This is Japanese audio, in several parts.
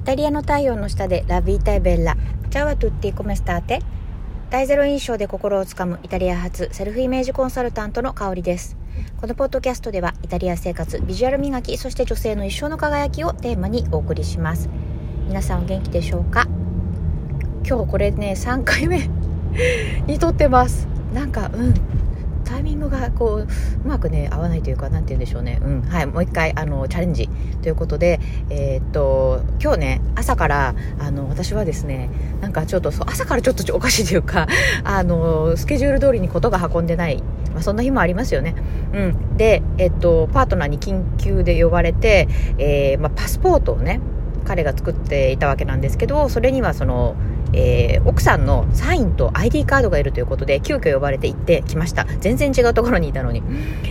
イタリアの太陽の下でラビータイベッラ。チャワトゥッティコメスターテ。大ゼロ印象で心をつかむイタリア発セルフイメージコンサルタントの香りです。このポッドキャストではイタリア生活、ビジュアル磨き、そして女性の一生の輝きをテーマにお送りします。皆さんお元気でしょうか？今日これね、3回目 に撮ってます。なんか、うん、タイミングがこううまくね合わないというか何て言うんでしょうねうんはいもう一回あのチャレンジということでえー、っと今日ね朝からあの私はですねなんかちょっと朝からちょっとおかしいというか あのスケジュール通りにことが運んでないまあ、そんな日もありますよね。うん。で、えっと、パートナーに緊急で呼ばれて、えー、まあ、パスポートをね、彼が作っていたわけなんですけど、それにはその、えー、奥さんのサインと ID カードがいるということで、急遽呼ばれて行ってきました。全然違うところにいたのに。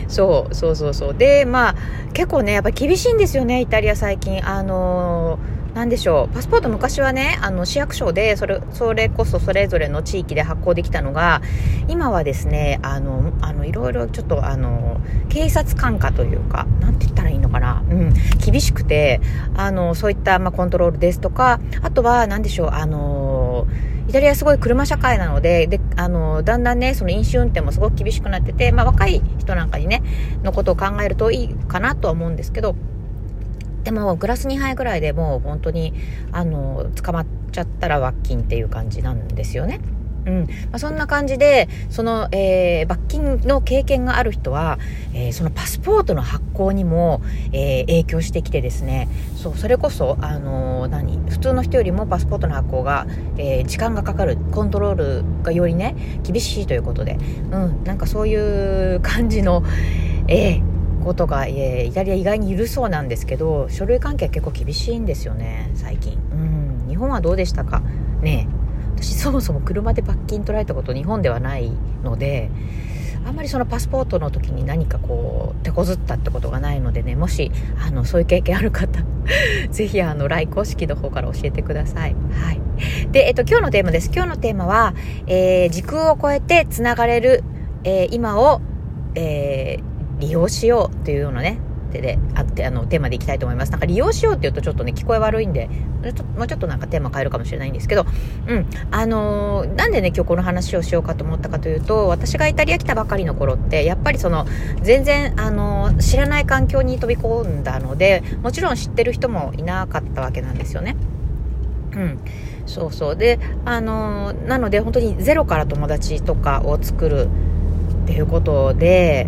そう、そうそうそう。で、まあ、結構ね、やっぱり厳しいんですよね、イタリア最近。あのー何でしょう。パスポート昔はねあの市役所でそれそれこそそれぞれの地域で発行できたのが今はですねあのあのいろいろちょっとあの警察官下というか何て言ったらいいのかな、うん、厳しくてあのそういった、まあ、コントロールですとかあとは何でしょうあのイタリアすごい車社会なので、で、あの、だんだんね、その飲酒運転もすごく厳しくなってて、まあ若い人なんかにね、のことを考えるといいかなとは思うんですけど、でもグラス2杯ぐらいでもう本当にあの捕まっちゃったら罰金っていう感じなんですよね。うん。まあ、そんな感じでその、えー、罰金の経験がある人は、えー、そのパスポートの発行にも、えー、影響してきてですね。そうそれこそ、あの何普通の人よりもパスポートの発行が、え時間がかかるコントロールがよりね厳しいということで、うん、なんかそういう感じの、えー、ことが、えー、イタリア意外に緩そうなんですけど書類関係結構厳しいんですよね最近。うん。日本はどうでしたか？ね私そもそも車で罰金取られたこと日本ではないのであんまりそのパスポートの時に何かこう手こずったってことがないのでねもしあのそういう経験ある方 ぜひあの LINE 公式の方から教えてください。はい。でえっと今日のテーマです。今日のテーマは、えー、時空を超えてつながれる、えー、今を、えー、利用しようというようなね、手で、あって、あの、テーマでいきたいと思います。なんか利用しようって言うとちょっとね、聞こえ悪いんで、もうちょっとなんかテーマ変えるかもしれないんですけど、うん。あのー、なんでね、今日この話をしようかと思ったかというと、私がイタリア来たばかりの頃って、やっぱりその、全然、あのー、知らない環境に飛び込んだので、もちろん知ってる人もいなかったわけなんですよね。うん。そうそう。で、あのー、なので本当にゼロから友達とかを作るっていうことで、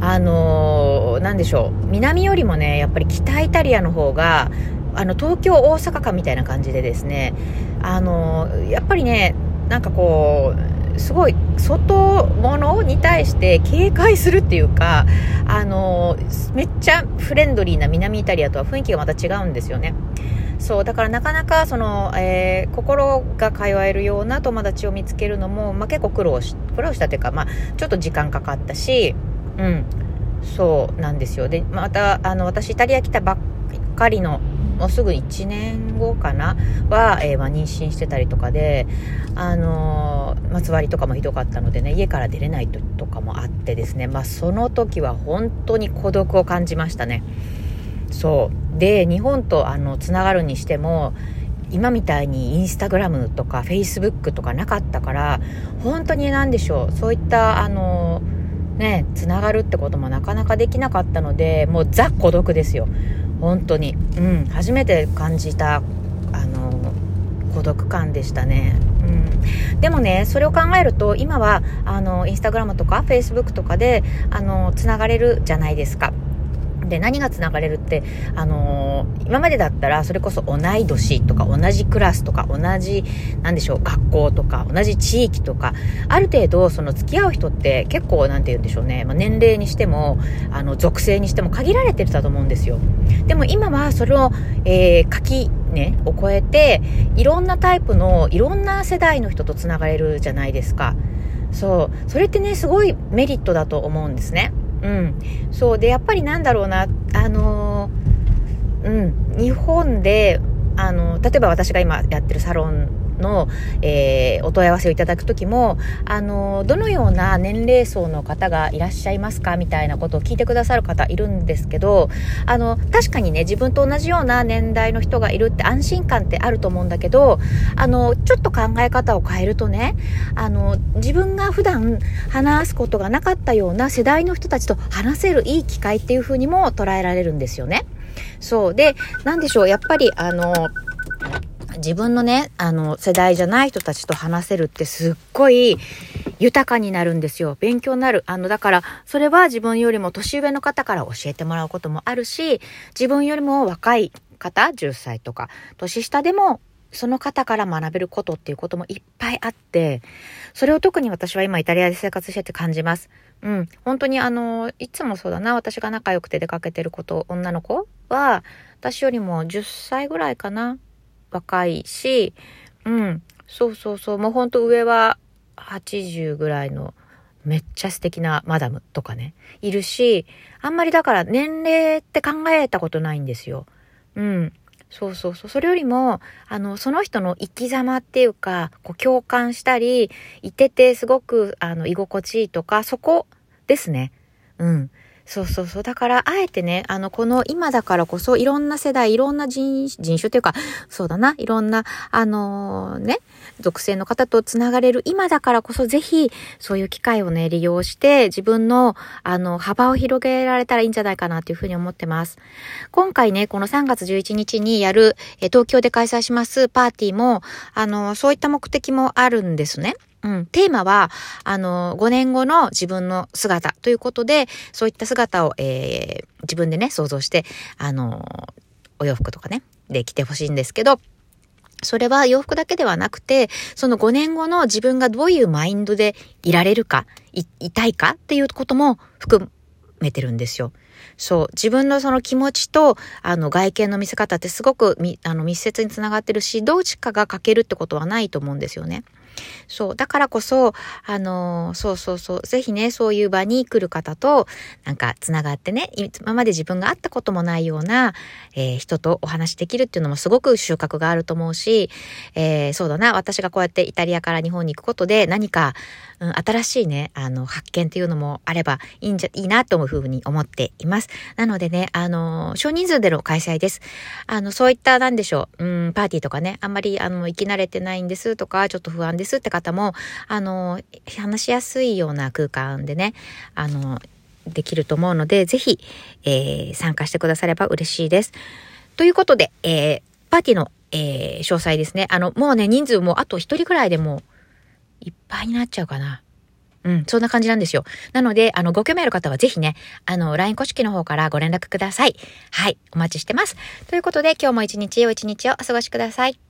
あのー、でしょう。南よりもねやっぱり北イタリアの方があの東京大阪かみたいな感じでですねあのー、やっぱりねなんかこうすごい外物に対して警戒するっていうかあのー、めっちゃフレンドリーな南イタリアとは雰囲気がまた違うんですよね。そうだからなかなかその、えー、心が通えるような友達を見つけるのも、まあ、結構苦労し苦労したというか、まあ、ちょっと時間かかったしうん、そうなんですよ。で、また、あの、私、イタリア来たばっかりの、もうすぐ1年後かなは、えー、まあ、妊娠してたりとかで、あのー、ま、つわりとかもひどかったのでね、家から出れないとかもあってですね、まあ、その時は本当に孤独を感じましたね。そう。で、日本と、あの、つながるにしても、今みたいにインスタグラムとかフェイスブックとかなかったから、本当に何でしょう、そういった、あのーね、つながるってこともなかなかできなかったので、もうザ孤独ですよ。本当に。うん、初めて感じた、あの、孤独感でしたね。うん。でもね、それを考えると、今は、あの、インスタグラムとか、フェイスブックとかで、あの、つながれるじゃないですか。で、何が繋がれるって、あのー、今までだったら、それこそ同い年とか、同じクラスとか、同じ、なんでしょう、学校とか、同じ地域とか、ある程度、その付き合う人って結構、なんて言うんでしょうね、まあ、年齢にしても、あの、属性にしても限られてたと思うんですよ。でも今は、それを、えー、き、ね、を超えて、いろんなタイプの、いろんな世代の人と繋がれるじゃないですか。そう。それってね、すごいメリットだと思うんですね。うん。そう。で、やっぱりなんだろうな、あの、うん。日本で、あの、例えば私が今やってるサロンの、えー、お問い合わせをいただく時も、あの、どのような年齢層の方がいらっしゃいますかみたいなことを聞いてくださる方いるんですけど、あの、確かにね、自分と同じような年代の人がいるって安心感ってあると思うんだけど、あの、ちょっと考え方を変えるとね、あの、自分が普段話すことがなかったような世代の人たちと話せるいい機会っていう風にも捉えられるんですよね。そう。で、なんでしょう、やっぱりあの、自分のね、あの、世代じゃない人たちと話せるってすっごい豊かになるんですよ。勉強になる。あの、だから、それは自分よりも年上の方から教えてもらうこともあるし、自分よりも若い方、10歳とか、年下でもその方から学べることっていうこともいっぱいあって、それを特に私は今イタリアで生活してて感じます。うん。本当にあの、いつもそうだな、私が仲良くて出かけてること、女の子は、私よりも10歳ぐらいかな。若いし、うん。そうそうそう。もうほんと上は80ぐらいのめっちゃ素敵なマダムとかね、いるし、あんまりだから年齢って考えたことないんですよ。うん。そうそうそう。それよりも、あの、その人の生き様っていうか、こう共感したり、いててすごく、あの、居心地いいとか、そこですね。うん。そうそうそう。だから、あえてね、あの、この今だからこそ、いろんな世代、いろんな人人種というか、そうだな、いろんな、あのー、ね、属性の方とつながれる今だからこそ、ぜひ、そういう機会をね、利用して、自分の、あの、幅を広げられたらいいんじゃないかなというふうに思ってます。今回ね、この3月11日にやる、え東京で開催しますパーティーも、あの、そういった目的もあるんですね。うん、テーマは、あの、5年後の自分の姿ということで、そういった姿を、えー、自分でね、想像して、あの、お洋服とかね、で着てほしいんですけど、それは洋服だけではなくて、その5年後の自分がどういうマインドでいられるか、い、いたいかっていうことも含めてるんですよ。そう。自分のその気持ちと、あの、外見の見せ方ってすごくみ、あの、密接につながってるし、どっちかが欠けるってことはないと思うんですよね。そう。だからこそ、あのー、そうそうそう。ぜひね、そういう場に来る方と、なんか、つながってね、今まで自分が会ったこともないような、えー、人とお話できるっていうのもすごく収穫があると思うし、えー、そうだな、私がこうやってイタリアから日本に行くことで何か、うん、新しいね、あの、発見っていうのもあればいいんじゃ、いいなというふうに思っています。なのでね、あの、少人数での開催です。あの、そういった、なんでしょう、うん、パーティーとかね、あんまり、あの、行き慣れてないんですとか、ちょっと不安ですすって方も、あの、話しやすいような空間でね、あの、できると思うので、ぜひ、えー、参加してくだされば嬉しいです。ということで、えー、パーティーの、えー、詳細ですね。あの、もうね、人数もあと一人くらいでもいっぱいになっちゃうかな。うん、そんな感じなんですよ。なので、あの、ご興味ある方はぜひね、あの、LINE 公式の方からご連絡ください。はい、お待ちしてます。ということで、今日も一日お一日をお過ごしください。